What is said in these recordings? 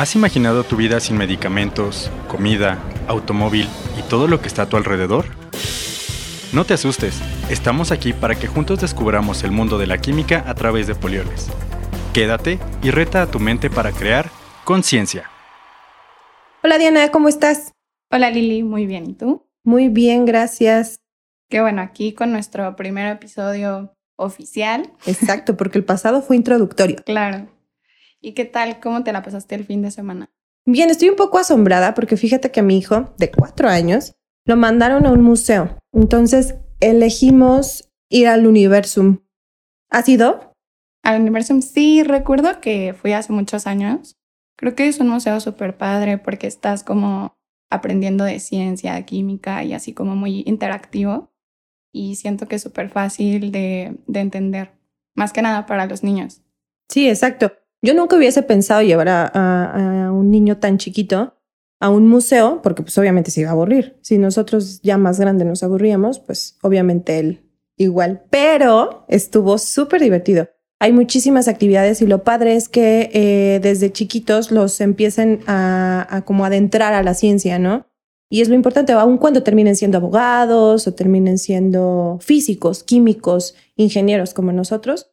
¿Has imaginado tu vida sin medicamentos, comida, automóvil y todo lo que está a tu alrededor? No te asustes, estamos aquí para que juntos descubramos el mundo de la química a través de polioles. Quédate y reta a tu mente para crear conciencia. Hola Diana, ¿cómo estás? Hola Lili, muy bien. ¿Y tú? Muy bien, gracias. Qué bueno, aquí con nuestro primer episodio oficial. Exacto, porque el pasado fue introductorio. Claro. ¿Y qué tal? ¿Cómo te la pasaste el fin de semana? Bien, estoy un poco asombrada porque fíjate que a mi hijo de cuatro años lo mandaron a un museo. Entonces elegimos ir al Universum. ¿Has ido? Al Universum sí, recuerdo que fui hace muchos años. Creo que es un museo súper padre porque estás como aprendiendo de ciencia, química y así como muy interactivo. Y siento que es súper fácil de, de entender, más que nada para los niños. Sí, exacto. Yo nunca hubiese pensado llevar a, un niño tan chiquito a un museo, porque pues obviamente se iba a aburrir. Si nosotros ya más grandes nos aburríamos, pues obviamente él igual. Pero estuvo súper divertido. Hay muchísimas actividades y lo padre es que eh, desde chiquitos los empiecen a, como adentrar a la ciencia, ¿no? Y es lo importante, aun cuando terminen siendo abogados o terminen siendo físicos, químicos, ingenieros como nosotros,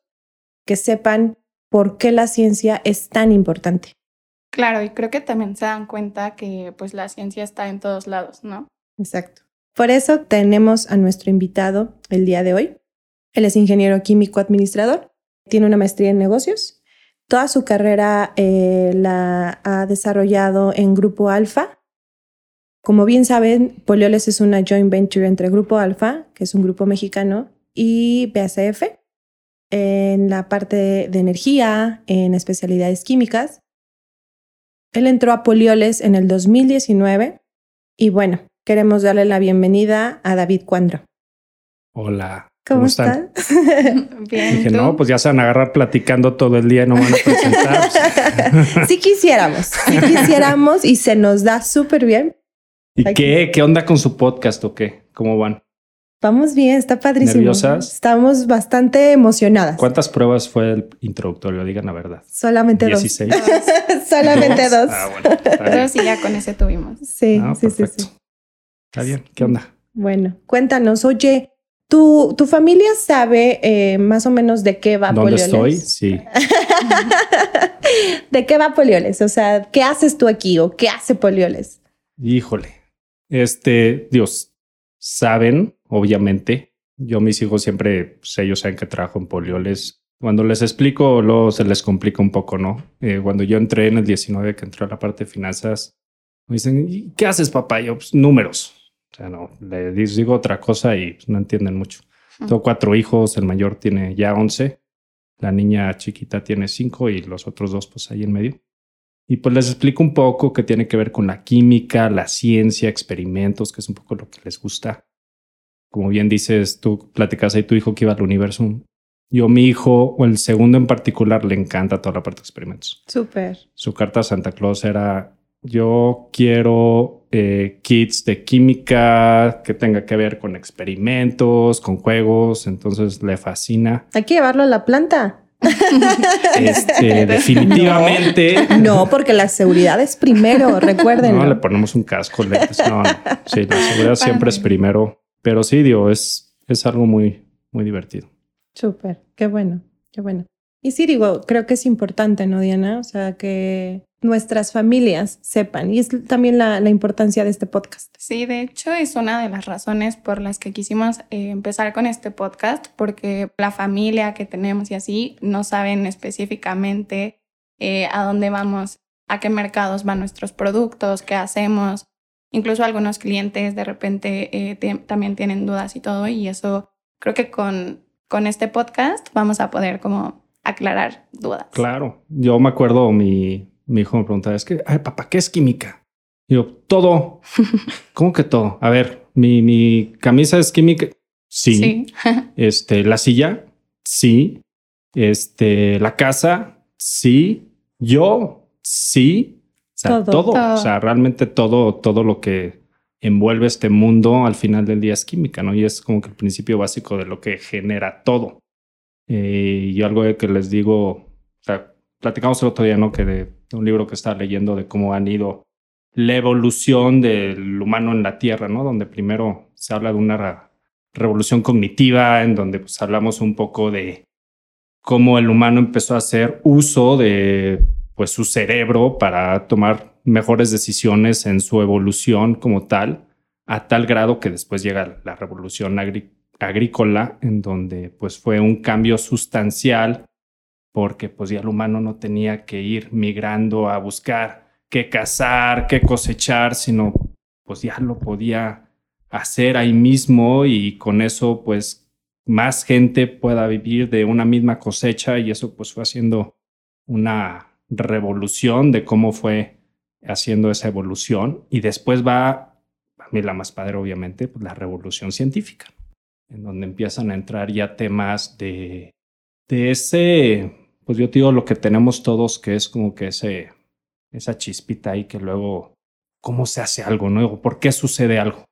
que sepan por qué la ciencia es tan importante. Claro, y creo que también se dan cuenta que pues la ciencia está en todos lados, ¿no? Exacto. Por eso tenemos a nuestro invitado el día de hoy. Él es ingeniero químico administrador, tiene una maestría en negocios. Toda su carrera eh, la ha desarrollado en Grupo Alfa. Como bien saben, Polioles es una joint venture entre Grupo Alfa, que es un grupo mexicano, y BASF, en la parte de energía, en especialidades químicas. Él entró a Polioles en el 2019 y bueno, queremos darle la bienvenida a David Cuandro. Hola. ¿Cómo, están? Bien. Dije, no, pues ya se van a agarrar platicando todo el día y no van a presentar. sí quisiéramos, sí quisiéramos y se nos da súper bien. ¿Y qué? ¿Qué onda con su podcast o qué? ¿Cómo van? Vamos bien, está padrísimo. ¿Nerviosas? Estamos bastante emocionadas. ¿Cuántas pruebas fue el introductorio? Digan la verdad. Solamente dos. 16. Solamente dos. Ah, bueno. Entonces sí, ya con ese tuvimos. Sí, Ah, sí, sí, perfecto. sí. Está bien. ¿Qué onda? Bueno, cuéntanos, oye, ¿tu, tu familia sabe eh, más o menos de qué va ¿Dónde Polioles? estoy? Sí. ¿De qué va Polioles? O sea, ¿qué haces tú aquí o qué hace Polioles? Híjole. Este, Dios, saben, obviamente. Yo, mis hijos siempre, pues, ellos saben que trabajo en polioles. Cuando les explico, luego se les complica un poco, ¿no? Eh, cuando yo entré en el 19, que entré a la parte de finanzas, me dicen, "¿Y ¿qué haces, papá? Y yo, pues, números. O sea, no, les digo otra cosa y pues, no entienden mucho. Tengo cuatro hijos, el mayor tiene ya 11, la niña chiquita tiene cinco y los otros dos, pues, ahí en medio. Y pues les explico un poco qué tiene que ver con la química, la ciencia, experimentos, que es un poco lo que les gusta. Como bien dices, tú platicas ahí tu hijo que iba al universo. Yo, mi hijo, o el segundo en particular, le encanta toda la parte de experimentos. Súper. Su carta a Santa Claus era, yo quiero eh, kits de química que tenga que ver con experimentos, con juegos, entonces le fascina. Hay que llevarlo a la planta. Este, definitivamente. No, porque la seguridad es primero, recuerden. No, le ponemos un casco, lentes. No, no. Sí, la seguridad siempre es primero. Pero sí, digo, es, es algo muy, muy divertido. Súper, qué bueno, qué bueno. Y sí, digo, creo que es importante, ¿no, Diana? O sea, que nuestras familias sepan. Y es también la, la importancia de este podcast. Sí, de hecho es una de las razones por las que quisimos eh, empezar con este podcast, porque la familia que tenemos y así no saben específicamente eh, a dónde vamos, a qué mercados van nuestros productos, qué hacemos. Incluso algunos clientes de repente eh, te- también tienen dudas y todo, y eso creo que con, con este podcast vamos a poder como aclarar dudas. Claro. Yo me acuerdo, mi, mi hijo me preguntaba, es que, ay, papá, ¿qué es química? Y yo, todo. ¿Cómo que todo? A ver, mi, mi camisa es química. Sí. Sí. Este, la silla. Sí. Este, la casa. Sí. Yo. Sí. Sea, Todo. todo. Todo. O sea, realmente todo, todo lo que envuelve este mundo al final del día es química, ¿no? Y es como que el principio básico de lo que genera todo. Eh, y algo que les digo, o sea, platicamos el otro día, ¿no? Que de un libro que estaba leyendo de cómo han ido la evolución del humano en la Tierra, ¿no? Donde primero se habla de una revolución cognitiva, en donde pues hablamos un poco de cómo el humano empezó a hacer uso de pues su cerebro para tomar mejores decisiones en su evolución como tal, a tal grado que después llega la revolución agrícola, en donde pues fue un cambio sustancial, porque pues ya el humano no tenía que ir migrando a buscar qué cazar, qué cosechar, sino pues ya lo podía hacer ahí mismo y con eso pues más gente pueda vivir de una misma cosecha y eso pues fue haciendo una revolución de cómo fue haciendo esa evolución y después va, a mí la más padre obviamente, pues, la revolución científica, en donde empiezan a entrar ya temas de, de ese, pues yo digo lo que tenemos todos, que es como que ese, esa chispita ahí que luego, ¿cómo se hace algo nuevo? ¿Por qué sucede algo?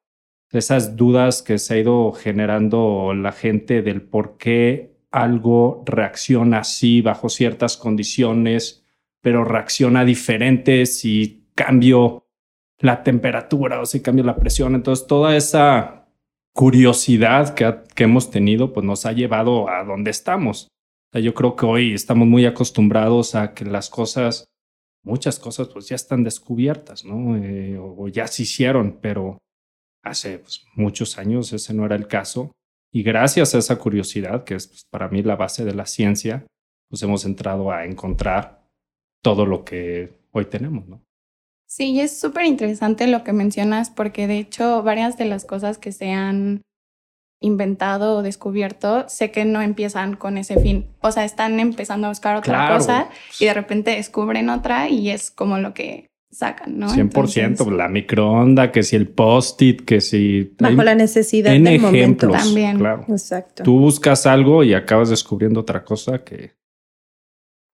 Esas dudas que se ha ido generando la gente del por qué algo reacciona así bajo ciertas condiciones pero reacciona diferente si cambio la temperatura o si cambio la presión. Entonces, toda esa curiosidad que, que hemos tenido, pues nos ha llevado a donde estamos. yo creo que hoy estamos muy acostumbrados a que las cosas, muchas cosas, pues ya están descubiertas, ¿no? Eh, o, ya se hicieron, pero hace pues, muchos años ese no era el caso. Y gracias a esa curiosidad, que es pues, para mí la base de la ciencia, pues hemos entrado a encontrar todo lo que hoy tenemos, ¿no? Sí, es súper interesante lo que mencionas porque de hecho varias de las cosas que se han inventado o descubierto, sé que no empiezan con ese fin. O sea, están empezando a buscar otra cosa y de repente descubren otra y es como lo que sacan, ¿no? 100%, la microonda, que si el post-it, que si... Bajo la necesidad en del ejemplos, momento. También. Claro. Exacto. Tú buscas algo y acabas descubriendo otra cosa que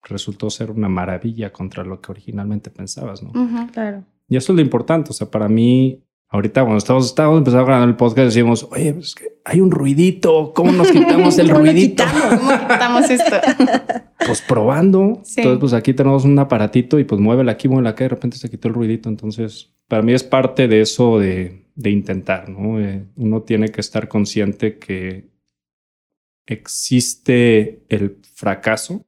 resultó ser una maravilla contra lo que originalmente pensabas, ¿no? claro. Y eso es lo importante. O sea, para mí, ahorita cuando estamos, estábamos empezando a grabar el podcast, decíamos, oye, pues que hay un ruidito. ¿Cómo nos quitamos el ruidito? ¿Cómo quitamos esto? pues probando. Entonces, pues aquí tenemos un aparatito y pues muévela aquí, muévela acá, y de repente se quitó el ruidito. Entonces, para mí es parte de eso de, de intentar, ¿no? Eh, uno tiene que estar consciente que existe el fracaso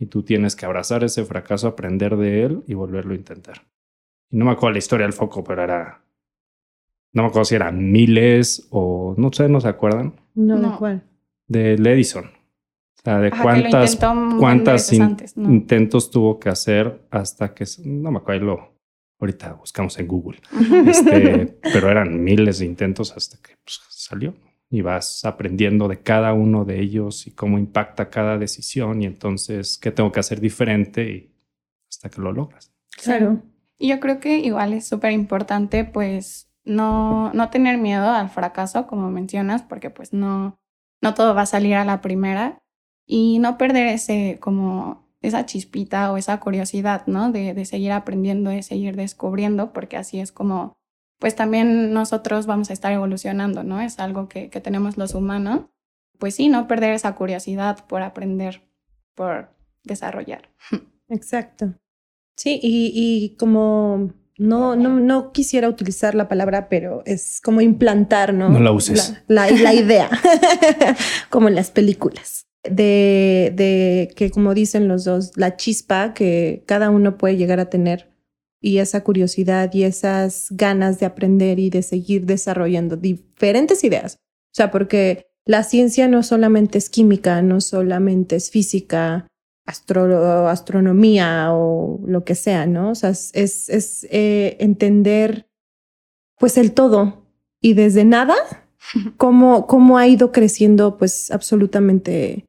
y tú tienes que abrazar ese fracaso, aprender de él y volverlo a intentar. Y no me acuerdo la historia del foco, pero era. No me acuerdo si eran miles o no sé, ¿no se acuerdan? No, ¿de cuál? De Edison. O sea, de cuántas, cuántas intentos tuvo que hacer hasta que. No me acuerdo, ahorita buscamos en Google. este, pero eran miles de intentos hasta que pues, salió y vas aprendiendo de cada uno de ellos y cómo impacta cada decisión y entonces qué tengo que hacer diferente y hasta que lo logras. Claro. Y yo creo que igual es súper importante pues no, no tener miedo al fracaso, como mencionas, porque pues no, no todo va a salir a la primera y no perder ese como esa chispita o esa curiosidad, ¿no? De, de seguir aprendiendo, de seguir descubriendo, porque así es como pues también nosotros vamos a estar evolucionando, ¿no? Es algo que, tenemos los humanos. Pues sí, no perder esa curiosidad por aprender, por desarrollar. Exacto. Sí, y, como no, no, no, quisiera utilizar la palabra, pero es como implantar, ¿no? No la uses. La, la, idea, como en las películas, de, de que como dicen los dos, la chispa que cada uno puede llegar a tener y esa curiosidad y esas ganas de aprender y de seguir desarrollando diferentes ideas. O sea, porque la ciencia no solamente es química, no solamente es física, astronomía o lo que sea, ¿no? O sea, es, es eh, entender pues el todo y desde nada, cómo, cómo ha ido creciendo pues absolutamente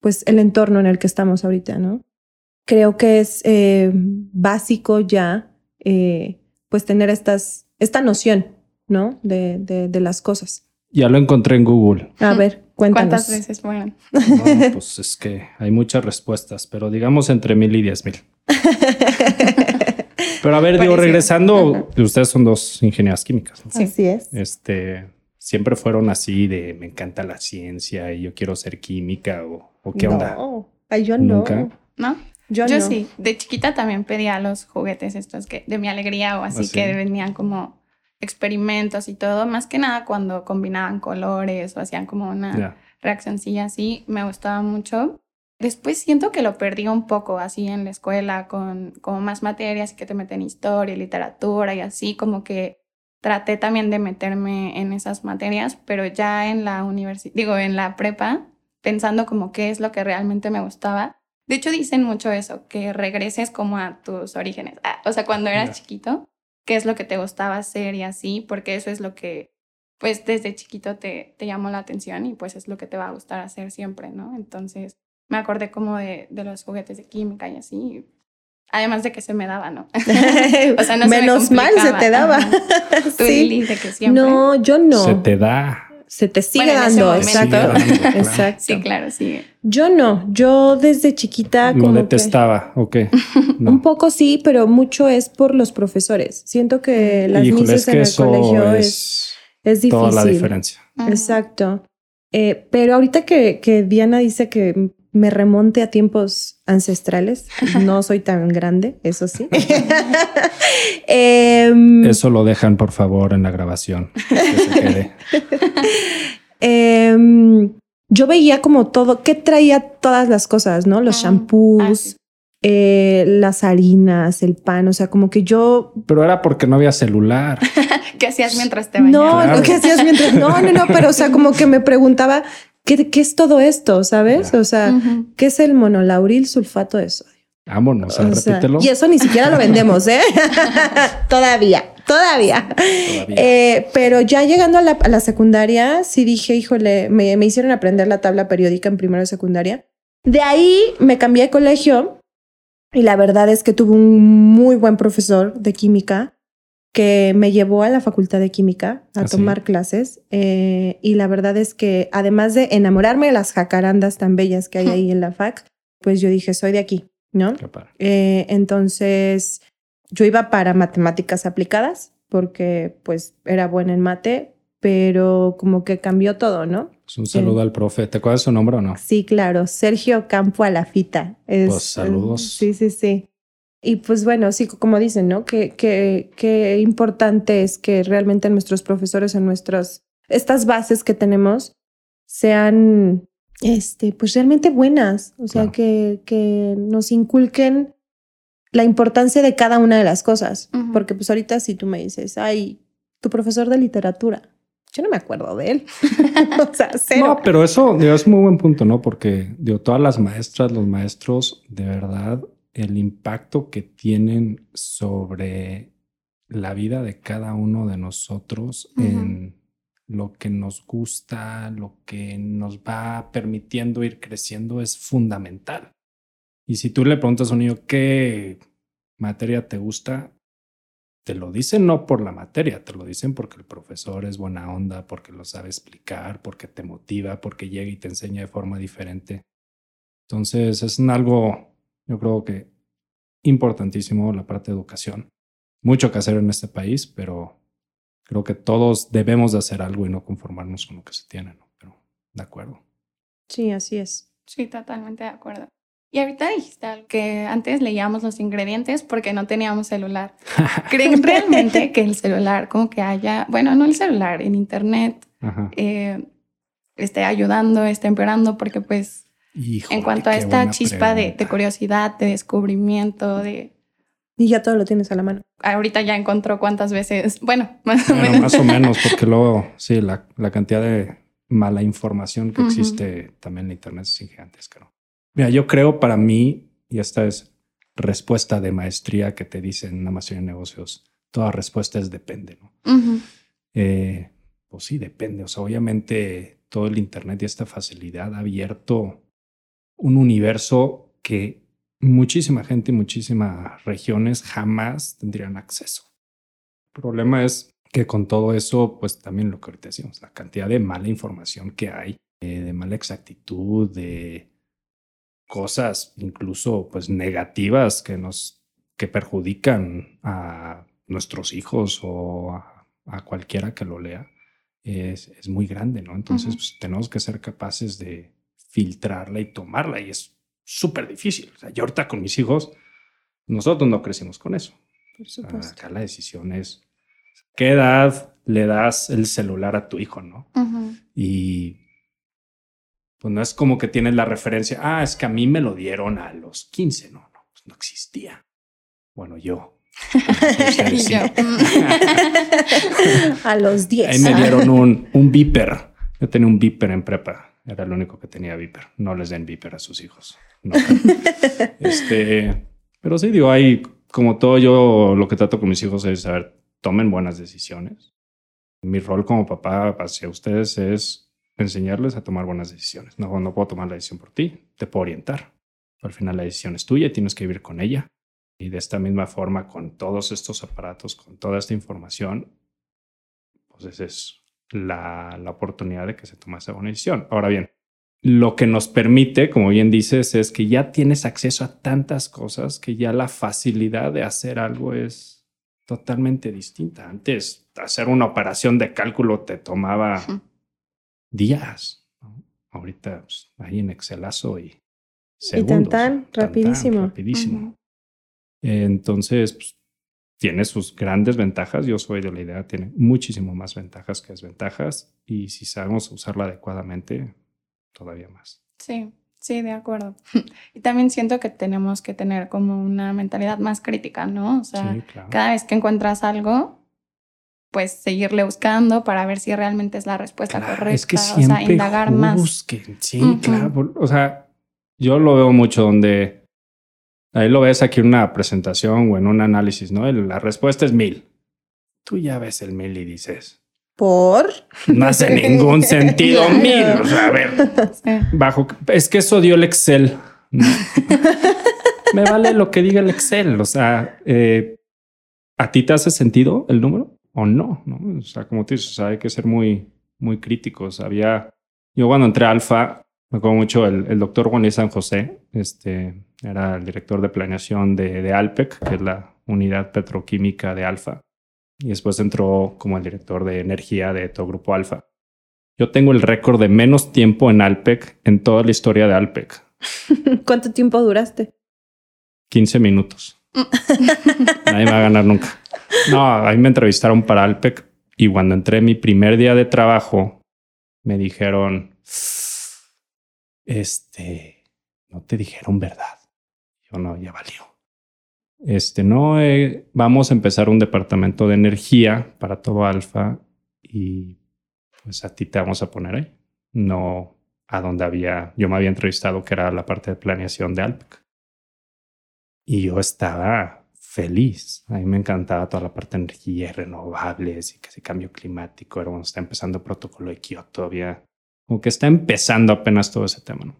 pues el entorno en el que estamos ahorita, ¿no? Creo que es eh, básico ya eh, pues tener estas, esta noción, ¿no? De, de, las cosas. Ya lo encontré en Google. A ver, cuéntanos. ¿Cuántas veces fueron? pues es que hay muchas respuestas, pero digamos entre mil y diez mil. Pero a ver, digo, regresando, ustedes son dos ingenieras químicas. Sí. Así es. Este, siempre fueron así de me encanta la ciencia y yo quiero ser química o, qué onda. Ay, yo no. ¿No? Yo, Yo no. sí, de chiquita también pedía los juguetes estos que de mi alegría o así ¿Ah, que venían como experimentos y todo, más que nada cuando combinaban colores o hacían como una Ya. reaccioncilla así, me gustaba mucho. Después siento que lo perdí un poco así en la escuela con como más materias y que te meten historia, y literatura y así, como que traté también de meterme en esas materias, pero ya en la universidad, digo, en la prepa, pensando como qué es lo que realmente me gustaba. De hecho, dicen mucho eso, que regreses como a tus orígenes. Ah, o sea, cuando eras chiquito, qué es lo que te gustaba hacer y así, porque eso es lo que, pues, desde chiquito te, te llamó la atención y pues es lo que te va a gustar hacer siempre, ¿no? Entonces, me acordé como de, de los juguetes de química y así. Además de que se me daba, ¿no? O sea, no se me Menos mal se te daba. Tú, sí. Lili, de que siempre. No, yo no. Se te da. Se te sigue Bueno, dando, momento. exacto. Sigue dando, claro. Exacto. Sí, claro, sí. Yo no, yo desde chiquita Lo como que- detestaba, ¿o qué? No. un poco sí, pero mucho es por los profesores. Siento que las Híjole, mises es que en el eso colegio es, es, difícil. toda la diferencia. Exacto. Eh, pero ahorita que, que Diana dice que me remonte a tiempos ancestrales, no soy tan grande, eso sí. Em, Eso lo dejan, por favor, en la grabación. Que se quede. em, yo veía como todo, que traía todas las cosas, ¿no? Los Ah, shampoos, ah, sí. eh, las harinas, el pan, o sea, como que yo Pero era porque no había celular. ¿Qué hacías mientras te No, bañabas? Claro. lo que hacías mientras. No, no, no, pero o sea, como que me preguntaba, ¿qué, qué es todo esto? ¿Sabes? Ya. O sea, Ujú. ¿qué es el monolauril sulfato de sodio? Vámonos, a O sea, repítelo. y eso ni siquiera lo vendemos, ¿eh? todavía, todavía. Todavía. Eh, pero ya llegando a la, a la secundaria, sí dije, híjole, me, me hicieron aprender la tabla periódica en primero de secundaria. De ahí me cambié de colegio y la verdad es que tuve un muy buen profesor de química que me llevó a la facultad de química a ¿Ah, sí? tomar clases. eh, y la verdad es que además de enamorarme de las jacarandas tan bellas que hay ahí en la fac, pues yo dije, soy de aquí, ¿no? Eh, entonces, yo iba para matemáticas aplicadas porque pues era buena en mate, pero como que cambió todo, ¿no? Pues un saludo al profe. ¿Te acuerdas su nombre o no? Sí, claro, Sergio Campo Alafita. Es, Pues, saludos. Sí, sí, sí. Y pues bueno, sí, como dicen, ¿no? Que, que, que importante es que realmente nuestros profesores en nuestras, estas bases que tenemos sean, este, pues realmente buenas. O sea, Claro. que, que nos inculquen la importancia de cada una de las cosas. Ujú. Porque pues ahorita si tú me dices, ay, tu profesor de literatura, yo no me acuerdo de él. o sea, cero. No, pero eso digo, es muy buen punto, ¿no? Porque digo, todas las maestras, los maestros, de verdad, el impacto que tienen sobre la vida de cada uno de nosotros en lo que nos gusta, lo que nos va permitiendo ir creciendo es fundamental. Y si tú le preguntas a un niño qué materia te gusta, te lo dicen no por la materia, te lo dicen porque el profesor es buena onda, porque lo sabe explicar, porque te motiva, porque llega y te enseña de forma diferente. Entonces es algo, yo creo que importantísimo la parte de educación. Mucho que hacer en este país, pero creo que todos debemos de hacer algo y no conformarnos con lo que se tiene, ¿no? Pero de acuerdo. Sí, así es. Sí, totalmente de acuerdo. Y ahorita dijiste algo, que antes leíamos los ingredientes porque no teníamos celular. ¿Creen realmente que el celular, como que haya, bueno, no el celular, en internet, eh, esté ayudando, esté empeorando? Porque pues Híjole, en cuanto a esta chispa de, curiosidad, de descubrimiento, de... Y ya todo lo tienes a la mano. Ahorita ya encontró cuántas veces, bueno, más o menos. más o menos, porque luego, sí, la, la cantidad de mala información que existe también en Internet es gigantesca. ¿no? Mira, yo creo para mí, y esta es respuesta de maestría que te dicen en la maestría de negocios, toda respuesta es depende, ¿no? Eh, pues sí, depende. O sea, obviamente todo el Internet y esta facilidad ha abierto un universo que muchísima gente y muchísimas regiones jamás tendrían acceso. El problema es que con todo eso, pues también lo que ahorita decimos, la cantidad de mala información que hay, eh, de mala exactitud, de cosas incluso pues negativas que nos que perjudican a nuestros hijos o a, a cualquiera que lo lea es, es muy grande, ¿no? Entonces pues, tenemos que ser capaces de filtrarla y tomarla y es súper difícil. O sea, yo ahorita con mis hijos, nosotros no crecimos con eso. Por supuesto. Acá la decisión es, ¿qué edad le das el celular a tu hijo, no? Ujú. Y pues no es como que tienes la referencia, ah, es que a mí me lo dieron a los 15, no, no, pues no existía. Bueno, yo. Yo. A los 10. Ahí me dieron un, un Viper. Yo tenía un Viper en prepa. Era el único que tenía Viper. No les den Viper a sus hijos. No. este, pero sí, digo, hay como todo yo lo que trato con mis hijos es, a ver, tomen buenas decisiones. Mi rol como papá hacia ustedes es enseñarles a tomar buenas decisiones. No, no puedo tomar la decisión por ti, te puedo orientar. Al final la decisión es tuya y tienes que vivir con ella. Y de esta misma forma, con todos estos aparatos, con toda esta información, pues esa es la, la oportunidad de que se tome esa buena decisión. Ahora bien, lo que nos permite, como bien dices, es que ya tienes acceso a tantas cosas que ya la facilidad de hacer algo es totalmente distinta. Antes, hacer una operación de cálculo te tomaba días. ¿no? Ahorita, pues, ahí en Excelazo y Y tan, segundos. tan, rapidísimo. rapidísimo. Entonces, pues, tiene sus grandes ventajas. Yo soy de la idea, tiene muchísimo más ventajas que desventajas. Y si sabemos usarla adecuadamente, todavía más. Sí, sí, de acuerdo. Y también siento que tenemos que tener como una mentalidad más crítica, ¿no? O sea, sí, claro. cada vez que encuentras algo, pues seguirle buscando para ver si realmente es la respuesta Claro, correcta. es que o siempre sea, indagar más. busquen. Sí, Ujú. claro. O sea, yo lo veo mucho donde ahí lo ves aquí en una presentación o en un análisis, ¿no? La respuesta es mil. Tú ya ves el mil y dices, Por. no hace ningún sentido mil. O sea, a ver, bajo. Es que eso dio el Excel. Me vale lo que diga el Excel. O sea, eh, ¿a ti te hace sentido el número o no? ¿No? O sea, como tú dices, o sea, hay que ser muy, muy críticos. Había, yo cuando entré a Alfa, me acuerdo mucho el, el doctor Juan Luis San José, este era el director de planeación de, de Alpec, que es la unidad petroquímica de Alfa. Y después entró como el director de energía de todo Grupo Alfa. Yo tengo el récord de menos tiempo en Alpec en toda la historia de Alpec. ¿Cuánto tiempo duraste? 15 minutos. Nadie me va a ganar nunca. No, ahí me entrevistaron para Alpec y cuando entré mi primer día de trabajo, me dijeron, este, no te dijeron verdad. Yo no, ya valió. Este, no, eh, vamos a empezar un departamento de energía para todo Alfa y pues a ti te vamos a poner ahí. No a donde había, yo me había entrevistado que era la parte de planeación de Alpec. Y yo estaba feliz. A mí me encantaba toda la parte de energía y renovables y que cambio climático. Era cuando está empezando el protocolo de Kioto todavía. Como que está empezando apenas todo ese tema, ¿no?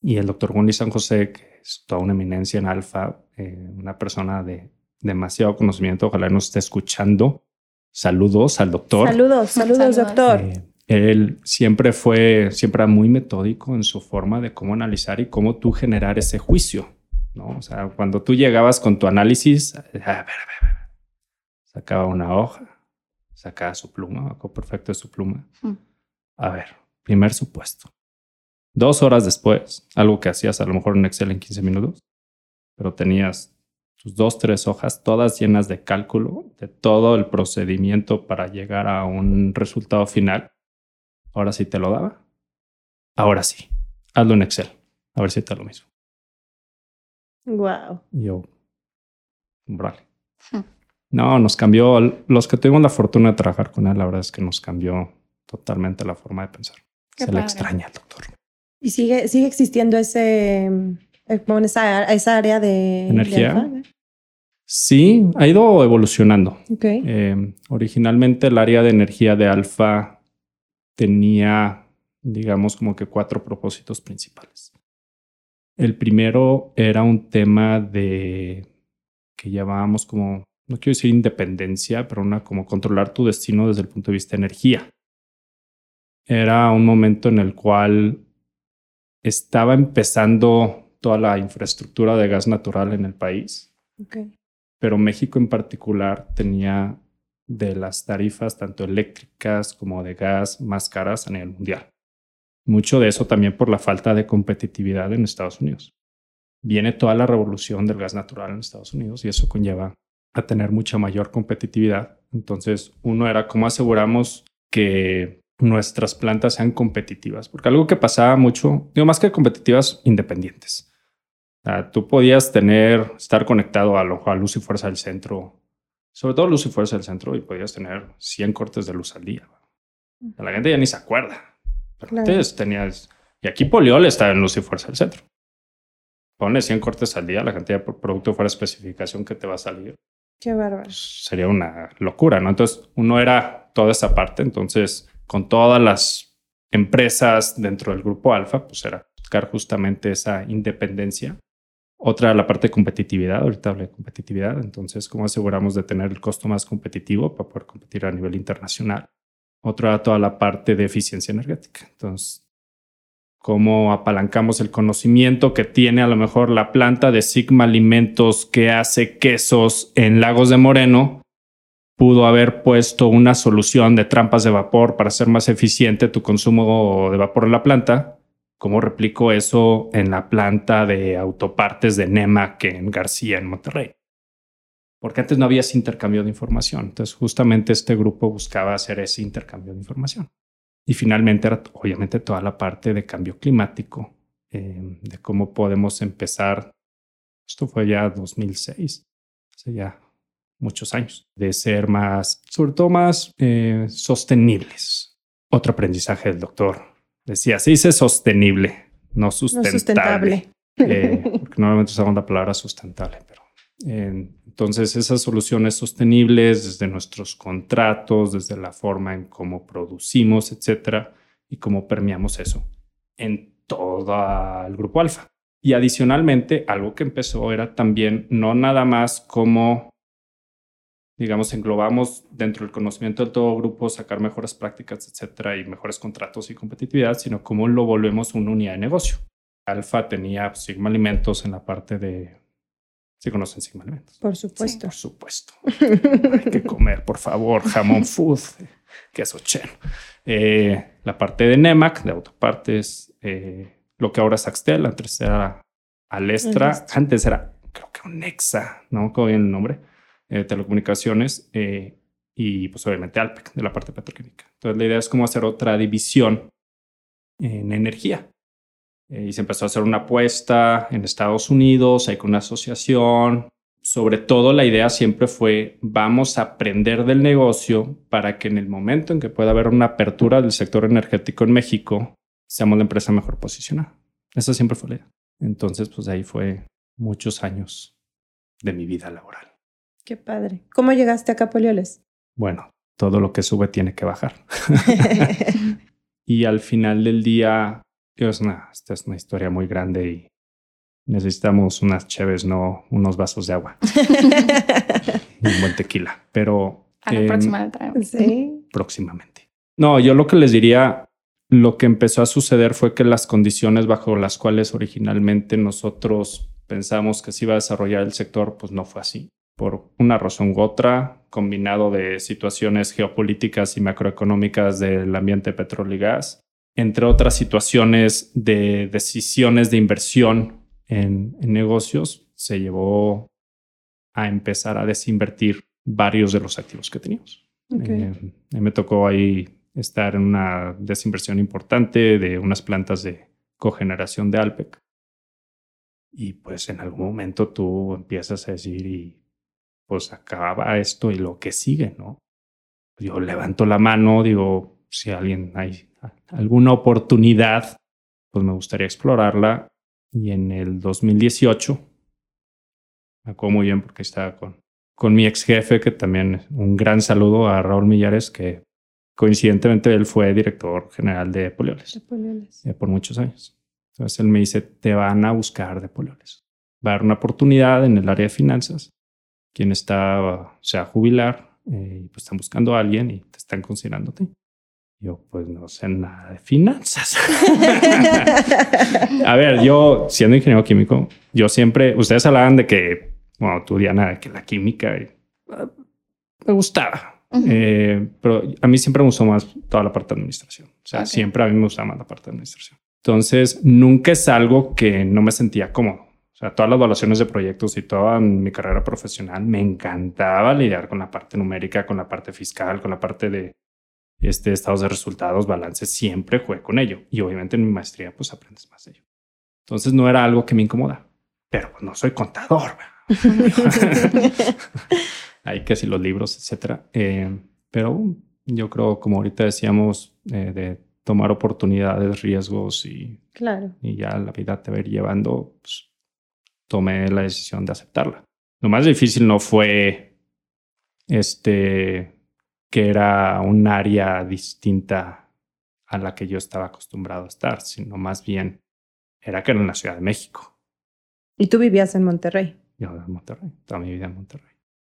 Y el doctor Gundy San José, que es toda una eminencia en alfa, eh, una persona de demasiado conocimiento, ojalá nos esté escuchando. Saludos al doctor. Saludos, saludos, Saludos. doctor. Eh, él siempre fue, siempre era muy metódico en su forma de cómo analizar y cómo tú generar ese juicio, ¿no? O sea, cuando tú llegabas con tu análisis, a ver, a ver, a ver, a ver, sacaba una hoja, sacaba su pluma, perfecto de su pluma. Mm. A ver, primer supuesto. Dos horas después, algo que hacías a lo mejor en Excel en 15 minutos, pero tenías tus dos, tres hojas todas llenas de cálculo de todo el procedimiento para llegar a un resultado final. Ahora sí te lo daba. Ahora sí, hazlo en Excel. A ver si te da lo mismo. Wow. Yo, vale. Hmm. No, nos cambió. Los que tuvimos la fortuna de trabajar con él, la verdad es que nos cambió totalmente la forma de pensar. Qué Se padre. extraña al doctor. ¿Y sigue, sigue existiendo ese, eh, esa, esa área de ¿Energía? de alfa? Sí, ha ido evolucionando. Eh, originalmente el área de energía de Alfa tenía, digamos, como que cuatro propósitos principales. El primero era un tema de que llamábamos como, no quiero decir independencia, pero una como controlar tu destino desde el punto de vista de energía. Era un momento en el cual estaba empezando toda la infraestructura de gas natural en el país pero México en particular tenía de las tarifas tanto eléctricas como de gas más caras a nivel mundial. Mucho de eso también por la falta de competitividad en Estados Unidos. viene toda la revolución del gas natural en Estados Unidos y eso conlleva a tener mucha mayor competitividad. Entonces, uno era cómo aseguramos que nuestras plantas sean competitivas, porque algo que pasaba mucho, digo más que competitivas, independientes. tú podías tener, estar conectado a, lo, a luz y fuerza del centro, sobre todo luz y fuerza del centro, y podías tener 100 cortes de luz al día. La gente ya ni se acuerda. Entonces tenías, y aquí Poliol está en luz y fuerza del centro. Pone 100 cortes al día, la cantidad de producto fuera especificación que te va a salir. Qué bárbaro. Sería una locura, ¿no? Entonces, uno era toda esa parte, entonces con todas las empresas dentro del grupo Alfa, pues era buscar justamente esa independencia. Otra, la parte de competitividad, ahorita hablé de competitividad, entonces, ¿cómo aseguramos de tener el costo más competitivo para poder competir a nivel internacional? Otra, toda la parte de eficiencia energética. Entonces, cómo apalancamos el conocimiento que tiene a lo mejor la planta de Sigma Alimentos que hace quesos en Lagos de Moreno pudo haber puesto una solución de trampas de vapor para hacer más eficiente tu consumo de vapor en la planta. ¿Cómo replico eso en la planta de autopartes de NEMA que en García, en Monterrey? Porque antes no había ese intercambio de información. Entonces, justamente este grupo buscaba hacer ese intercambio de información. Y finalmente era obviamente toda la parte de cambio climático, eh, de cómo podemos empezar. Esto fue ya 2006, hace ya muchos años, de ser más, sobre todo más eh, sostenibles. Otro aprendizaje del doctor. Decía, se dice sostenible, no sustentable. No sustentable. Eh, porque normalmente usamos la palabra sustentable, pero entonces esas soluciones sostenibles desde nuestros contratos, desde la forma en cómo producimos, etcétera, y cómo permeamos eso en todo el grupo alfa. Y adicionalmente, algo que empezó era también no nada más como digamos, englobamos dentro del conocimiento del todo grupo, sacar mejores prácticas, etcétera, y mejores contratos y competitividad, sino cómo lo volvemos una unidad de negocio. Alfa tenía Sigma Alimentos en la parte de. ¿Sí conocen Sigma Alimentos? Por supuesto. por supuesto. Hay que comer, por favor, jamón food, queso chen. Eh, la parte de Nemac, de autopartes, eh, lo que ahora es Axtel, antes era Alestra, antes era, creo que un Nexa, ¿no? ¿Cómo viene el nombre? Eh, telecomunicaciones eh, y pues obviamente Alpec de la parte petroquímica. Entonces la idea es cómo hacer otra división en energía. Eh, y se empezó a hacer una apuesta en Estados Unidos, hay con una asociación. Sobre todo la idea siempre fue vamos a aprender del negocio para que en el momento en que pueda haber una apertura del sector energético en México, seamos la empresa mejor posicionada. Esa siempre fue la idea. Entonces, pues ahí fue muchos años de mi vida laboral. Qué padre. ¿Cómo llegaste a Capolioles? Bueno, todo lo que sube tiene que bajar. y al final del día, es una, esta es una historia muy grande y necesitamos unas cheves, no unos vasos de agua. un buen tequila. Pero. A la próxima la traemos. Sí. Próximamente. No, yo lo que les diría, lo que empezó a suceder fue que las condiciones bajo las cuales originalmente nosotros pensamos que se iba a desarrollar el sector, pues no fue así por una razón u otra, combinado de situaciones geopolíticas y macroeconómicas del ambiente petróleo y gas, entre otras situaciones de decisiones de inversión en, negocios, se llevó a empezar a desinvertir varios de los activos que teníamos. Eh, me tocó ahí estar en una desinversión importante de unas plantas de cogeneración de Alpec. Y pues en algún momento tú empiezas a decir, ¿y pues acaba esto y lo que sigue, ¿no? Yo levanto la mano, digo, si alguien hay alguna oportunidad, pues me gustaría explorarla. Y en el 2018, me acuerdo muy bien porque estaba con, con mi ex jefe, que también un gran saludo a Raúl Millares, que coincidentemente él fue director general de Polioles, de Polioles. por muchos años. Entonces él me dice, te van a buscar de Polioles. Va a haber una oportunidad en el área de finanzas quien está, o sea, a jubilar, eh, y pues están buscando a alguien y te están considerando a ti. Yo pues no sé nada de finanzas. a ver, yo siendo ingeniero químico, yo siempre, ustedes hablaban de que, bueno, tú Diana, de que la química eh, me gustaba. Eh, pero a mí siempre me gustó más toda la parte de administración. O sea, siempre a mí me gustaba más la parte de administración. Entonces, nunca es algo que no me sentía cómodo sea, todas las evaluaciones de proyectos y toda mi carrera profesional me encantaba lidiar con la parte numérica, con la parte fiscal, con la parte de este, estados de resultados, balances, siempre jugué con ello. Y obviamente en mi maestría pues aprendes más de ello. Entonces no era algo que me incomoda, pero pues, no soy contador. Hay que si los libros, etcétera. Eh, pero yo creo, como ahorita decíamos, eh, de tomar oportunidades, riesgos y, Claro. y ya la vida te va a ir llevando, pues, tomé la decisión de aceptarla. Lo más difícil no fue este que era un área distinta a la que yo estaba acostumbrado a estar, sino más bien era que era en la Ciudad de México. Y tú vivías en Monterrey. Yo en Monterrey, toda mi vida en Monterrey.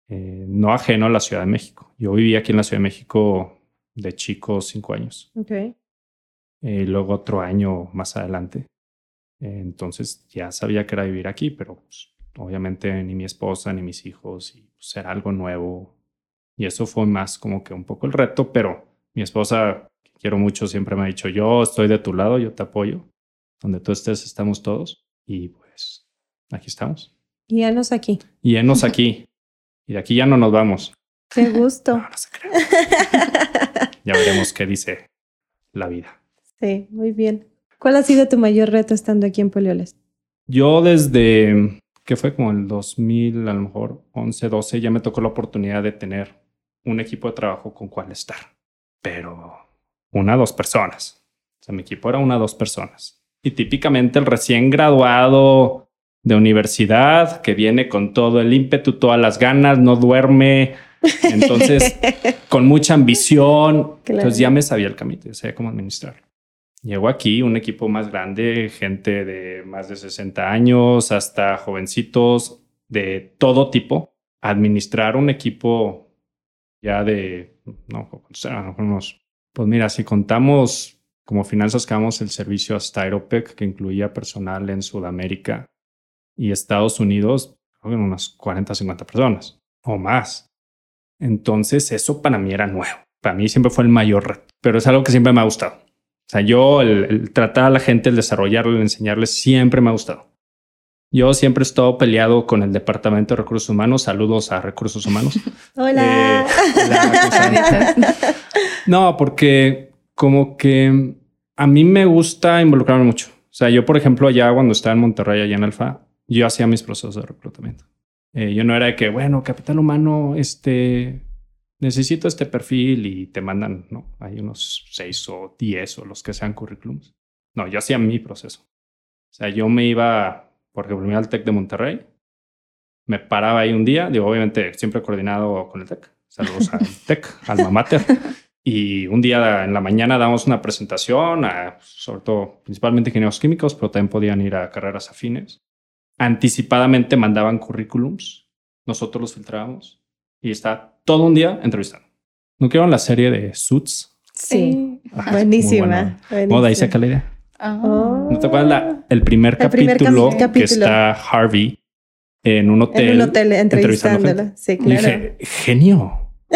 Eh, no ajeno a la Ciudad de México. Yo viví aquí en la Ciudad de México de chico cinco años. Ok. Eh, luego otro año más adelante. Eh, entonces ya sabía que era vivir aquí, pero pues, obviamente ni mi esposa ni mis hijos, y pues, era algo nuevo. Y eso fue más como que un poco el reto, pero mi esposa, que quiero mucho, siempre me ha dicho, yo estoy de tu lado, yo te apoyo. Donde tú estés, estamos todos. Y pues aquí estamos. Y anos aquí. Y enos aquí. Y de aquí ya no nos vamos. Qué gusto. No, no se. Ya veremos qué dice la vida. sí, muy bien. ¿Cuál ha sido tu mayor reto estando aquí en Polioles? Yo desde que fue como el 2000, a lo mejor 11, 12, ya me tocó la oportunidad de tener un equipo de trabajo con cual estar. Pero una, dos personas. O sea, mi equipo era una, dos personas. Y típicamente el recién graduado de universidad que viene con todo el ímpetu, todas las ganas, no duerme. Entonces, con mucha ambición. Claro. Entonces ya me sabía el camino, ya sabía cómo administrarlo. Llego aquí, un equipo más grande, gente de más de 60 años, hasta jovencitos de todo tipo. Administrar un equipo ya de, no, o sea, pues mira, si contamos como finanzas que damos el servicio a Styropec, que incluía personal en Sudamérica y Estados Unidos, unas 40, 50 personas o más. Entonces, eso para mí era nuevo. Para mí siempre fue el mayor reto, pero es algo que siempre me ha gustado. O sea, yo el, el tratar a la gente, el desarrollarlo, el enseñarles, siempre me ha gustado. Yo siempre he estado peleado con el Departamento de Recursos Humanos. Saludos a Recursos Humanos. Hola. Eh, la cosa- no, porque como que a mí me gusta involucrarme mucho. O sea, yo, por ejemplo, allá cuando estaba en Monterrey, allá en Alfa, yo hacía mis procesos de reclutamiento. Eh, yo no era de que, bueno, capital humano, este, necesito este perfil y te mandan, ¿no? Hay unos seis o diez o los que sean currículums. No, yo hacía mi proceso. O sea, yo me iba, por ejemplo, me iba al TEC de Monterrey, me paraba ahí un día, digo, obviamente siempre coordinado con el TEC. Saludos al TEC, alma mater. Y un día en la mañana damos una presentación, a, sobre todo, principalmente ingenieros químicos, pero también podían ir a carreras afines. Anticipadamente mandaban currículums, nosotros los filtrábamos y está todo un día entrevistando. ¿No quiero la serie de Suits? Sí. Ah, Buenísima. buenísima. Oh, de ahí saca la idea. Ah. Oh. ¿No te acuerdas la- el primer El primer capítulo, cami- capítulo. que está Harvey en un hotel? En un hotel entrevistando entrevistándola. Sí, Y claro. dije, genio.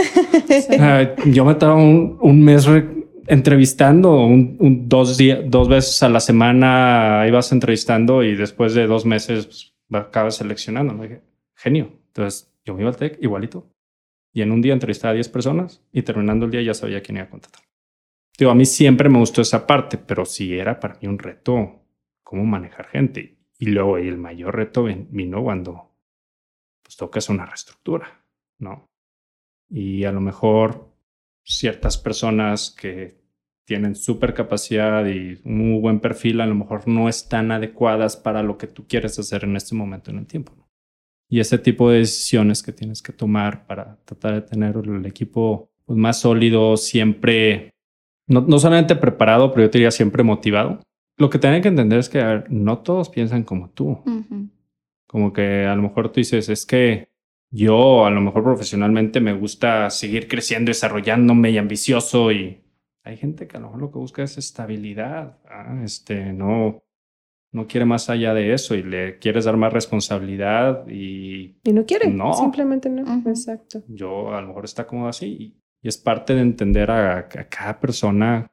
Sí. Ah, yo me estaba un, un mes re- entrevistando, un, un dos, días, dos veces a la semana ibas entrevistando y después de dos meses pues, acabas seleccionando. ¿no? Dije, genio. Entonces yo me iba al TEC igualito. Y en un día entrevistaba a 10 personas y terminando el día ya sabía quién iba a contratar. Digo, a mí siempre me gustó esa parte, pero sí era para mí un reto cómo manejar gente. Y luego el mayor reto vino cuando pues tocas una reestructura, ¿no? Y a lo mejor ciertas personas que tienen súper capacidad y un muy buen perfil, a lo mejor no están adecuadas para lo que tú quieres hacer en este momento en el tiempo. ¿no? Y ese tipo de decisiones que tienes que tomar para tratar de tener el equipo pues, más sólido, siempre, no, no solamente preparado, pero yo te diría siempre motivado. Lo que tienen que entender es que ver, no todos piensan como tú. Como que a lo mejor tú dices, es que yo a lo mejor profesionalmente me gusta seguir creciendo, desarrollándome y ambicioso y hay gente que a lo mejor lo que busca es estabilidad, ah, este, no, no quiere más allá de eso y le quieres dar más responsabilidad y Y no quiere. No. Simplemente no. Ujú. Exacto. yo a lo mejor está cómodo así y, y es parte de entender a, a cada persona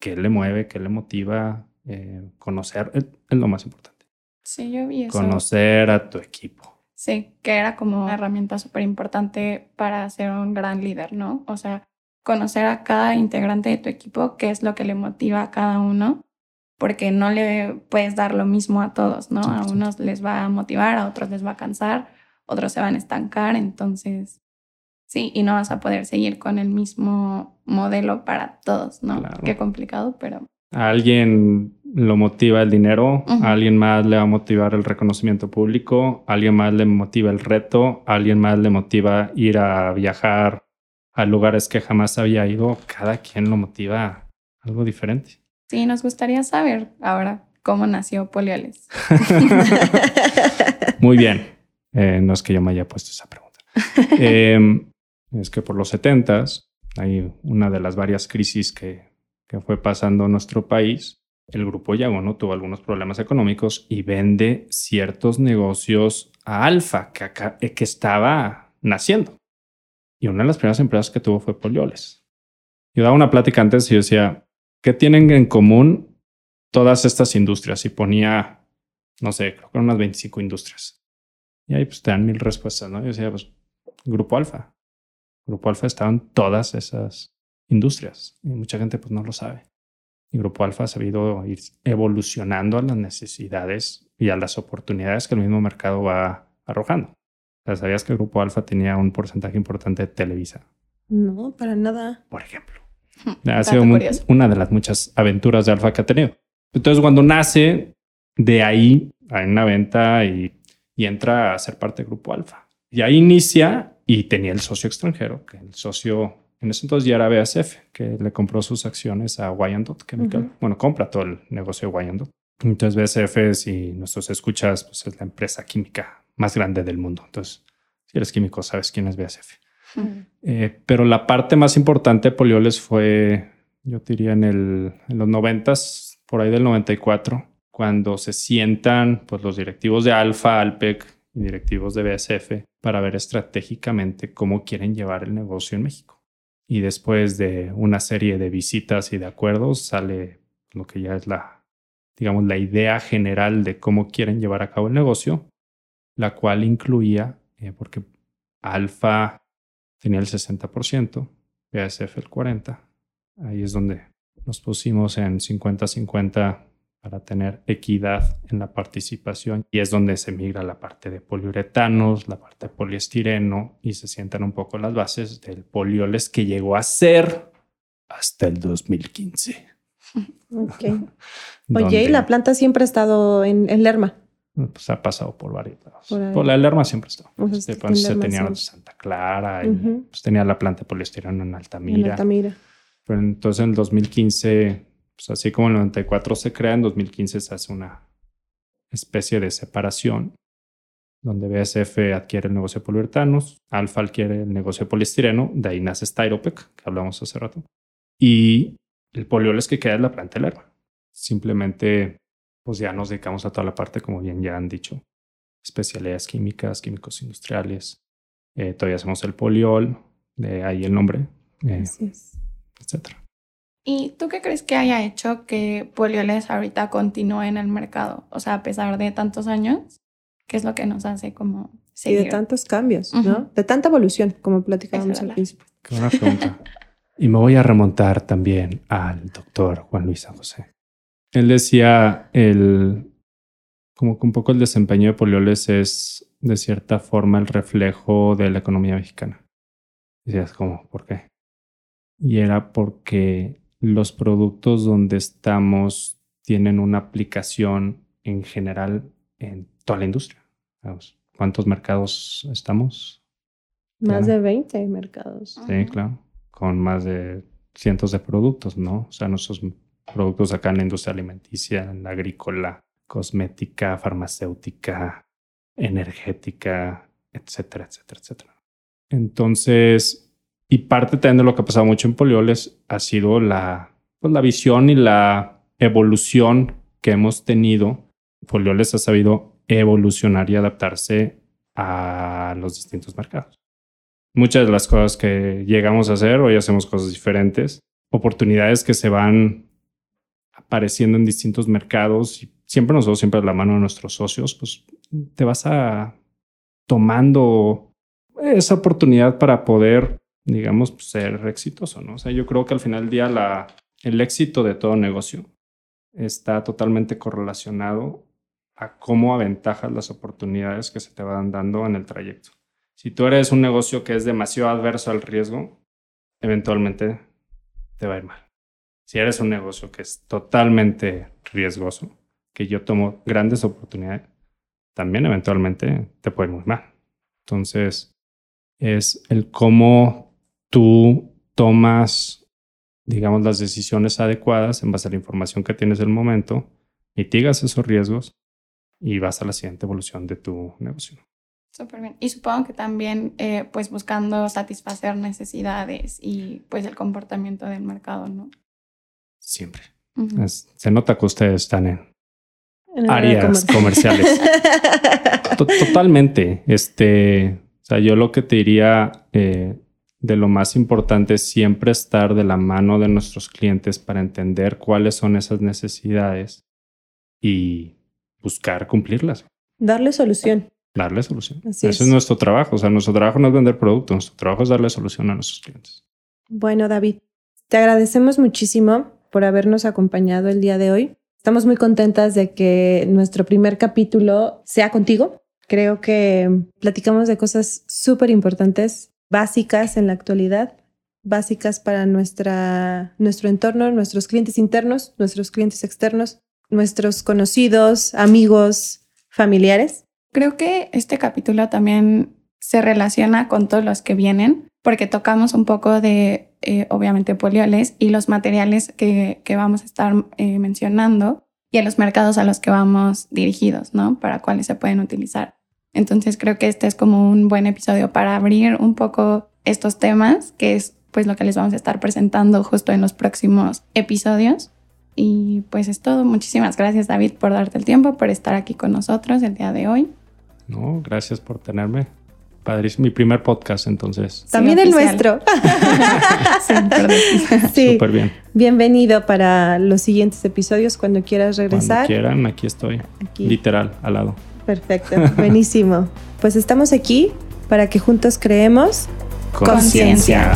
qué le mueve, qué le motiva, eh, conocer es, es lo más importante. Sí, yo vi eso. Conocer a tu equipo. Sí, que era como una herramienta súper importante para ser un gran líder, ¿no? O sea, conocer a cada integrante de tu equipo, qué es lo que le motiva a cada uno, porque no le puedes dar lo mismo a todos, ¿no? A unos les va a motivar, a otros les va a cansar, otros se van a estancar, entonces sí, y no vas a poder seguir con el mismo modelo para todos, ¿no? Claro. Qué complicado, pero A alguien lo motiva el dinero, a alguien más le va a motivar el reconocimiento público, a alguien más le motiva el reto, a alguien más le motiva ir a viajar a lugares que jamás había ido. Cada quien lo motiva algo diferente. Sí, nos gustaría saber ahora cómo nació Polioles. Muy bien. Eh, no es que yo me haya puesto esa pregunta. Eh, es que por los 70 hay una de las varias crisis que, que fue pasando en nuestro país. El grupo Yago ¿no? tuvo algunos problemas económicos y vende ciertos negocios a Alfa que, acá- eh, que estaba naciendo. Y una de las primeras empresas que tuvo fue Polioles. Yo daba una plática antes y yo decía, ¿qué tienen en común todas estas industrias? Y ponía, no sé, creo que eran unas 25 industrias. Y ahí pues te dan mil respuestas, ¿no? Yo decía, pues, Grupo Alfa. Grupo Alfa estaba en todas esas industrias y mucha gente pues no lo sabe. Y Grupo Alfa ha sabido ir evolucionando a las necesidades y a las oportunidades que el mismo mercado va arrojando. O sea, ¿Sabías que Grupo Alfa tenía un porcentaje importante de Televisa, No, para nada. por ejemplo? Ha sido una de las muchas aventuras de Alfa que ha tenido. Entonces, cuando nace, de ahí hay una venta y, y entra a ser parte del grupo Alfa. Y ahí inicia y tenía el socio extranjero, que el socio en ese entonces ya era BASF, que le compró sus acciones a Wyandotte Chemical. Ujú. Bueno, compra todo el negocio de Wyandotte. Entonces, BASF, si nuestros escuchas, pues es la empresa química más grande del mundo. Entonces, si eres químico, sabes quién es BASF. Eh, pero la parte más importante de Polioles fue, yo diría, en, el, en los noventas, por ahí del 94, cuando se sientan pues, los directivos de Alfa, Alpec y directivos de BSF para ver estratégicamente cómo quieren llevar el negocio en México. Y después de una serie de visitas y de acuerdos sale lo que ya es la, digamos, la idea general de cómo quieren llevar a cabo el negocio, la cual incluía, eh, porque Alfa tenía el 60%, BASF el 40%. Ahí es donde nos pusimos en 50-50 para tener equidad en la participación y es donde se migra la parte de poliuretanos, la parte de poliestireno y se sientan un poco las bases del polioles que llegó a ser hasta el 2015. Ok. Oye, y la planta siempre ha estado en, en Lerma. Pues ha pasado por varios lados. Por la Lerma siempre está. O sea, Este, pues, se tenía siempre. Santa Clara y Ujú. pues, tenía la planta de poliestireno en En Altamira. Altamira. Pero entonces en el 2015, pues así como en el 94 se crea, en 2015 se hace una especie de separación donde BSF adquiere el negocio de poliuretanos, Alfa adquiere el negocio de poliestireno, de ahí nace Styropec, que hablamos hace rato, y el polioles que queda es la planta de. Simplemente, pues ya nos dedicamos a toda la parte, como bien ya han dicho, especialidades químicas, químicos industriales, eh, todavía hacemos el poliol, de ahí el nombre, eh, Así es. etcétera. ¿Y tú qué crees que haya hecho que Polioles ahorita continúe en el mercado? O sea, a pesar de tantos años, ¿qué es lo que nos hace como Y seguir? de tantos cambios. ¿no? De tanta evolución, como platicábamos al principio. Qué buena pregunta. y me voy a remontar también al doctor Juan Luis San José. Él decía el como que un poco el desempeño de Polioles es de cierta forma el reflejo de la economía mexicana. Decías como, ¿por qué? Y era porque los productos donde estamos tienen una aplicación en general en toda la industria. Vamos, ¿Cuántos mercados estamos? Más de 20 mercados. Sí, claro. Con más de cientos de productos, ¿no? O sea, nuestros productos acá en la industria alimenticia, en la agrícola, cosmética, farmacéutica, energética, etcétera, etcétera, etcétera. Entonces, y parte también de lo que ha pasado mucho en Polioles ha sido la, pues, la visión y la evolución que hemos tenido. Polioles ha sabido evolucionar y adaptarse a los distintos mercados muchas de las cosas que llegamos a hacer, hoy hacemos cosas diferentes, oportunidades que se van apareciendo en distintos mercados y siempre nosotros, siempre de la mano de nuestros socios, pues te vas a tomando esa oportunidad para poder, digamos, ser exitoso, ¿no? O sea, yo creo que al final del día la, el éxito de todo negocio está totalmente correlacionado a cómo aventajas las oportunidades que se te van dando en el trayecto. Si tú eres un negocio que es demasiado adverso al riesgo, eventualmente te va a ir mal. Si eres un negocio que es totalmente riesgoso, que yo tomo grandes oportunidades, también eventualmente te puede ir muy mal. Entonces, es el cómo tú tomas, digamos, las decisiones adecuadas en base a la información que tienes en el momento, mitigas esos riesgos y vas a la siguiente evolución de tu negocio. Súper bien. Y supongo que también, eh, pues, buscando satisfacer necesidades y, pues, el comportamiento del mercado, ¿no? Siempre. se nota que ustedes están en, áreas comerciales. Totalmente. Este, o sea, yo lo que te diría eh, de lo más importante es siempre estar de la mano de nuestros clientes para entender cuáles son esas necesidades y buscar cumplirlas. Darle solución. Darle solución. Ese es. nuestro trabajo. O sea, nuestro trabajo no es vender productos, nuestro trabajo es darle solución a nuestros clientes. Bueno, David, te agradecemos muchísimo por habernos acompañado el día de hoy. Estamos muy contentas de que nuestro primer capítulo sea contigo. Creo que platicamos de cosas súper importantes, básicas en la actualidad, básicas para nuestra, nuestro entorno, nuestros clientes internos, nuestros clientes externos, nuestros conocidos, amigos, familiares. Creo que este capítulo también se relaciona con todos los que vienen, porque tocamos un poco de eh, obviamente polioles y los materiales que, que vamos a estar eh, mencionando y a los mercados a los que vamos dirigidos, ¿no? Para cuáles se pueden utilizar. Entonces creo que este es como un buen episodio para abrir un poco estos temas, que es pues lo que les vamos a estar presentando justo en los próximos episodios. Y pues es todo. Muchísimas gracias David por darte el tiempo, por estar aquí con nosotros el día de hoy. No, gracias por tenerme Padrísimo, mi primer podcast, entonces. También el nuestro. sí, Súper bien. Bienvenido para los siguientes episodios cuando quieras regresar. Cuando quieran, aquí estoy. Literal, al lado. Perfecto, buenísimo. Pues estamos aquí para que juntos creemos conciencia.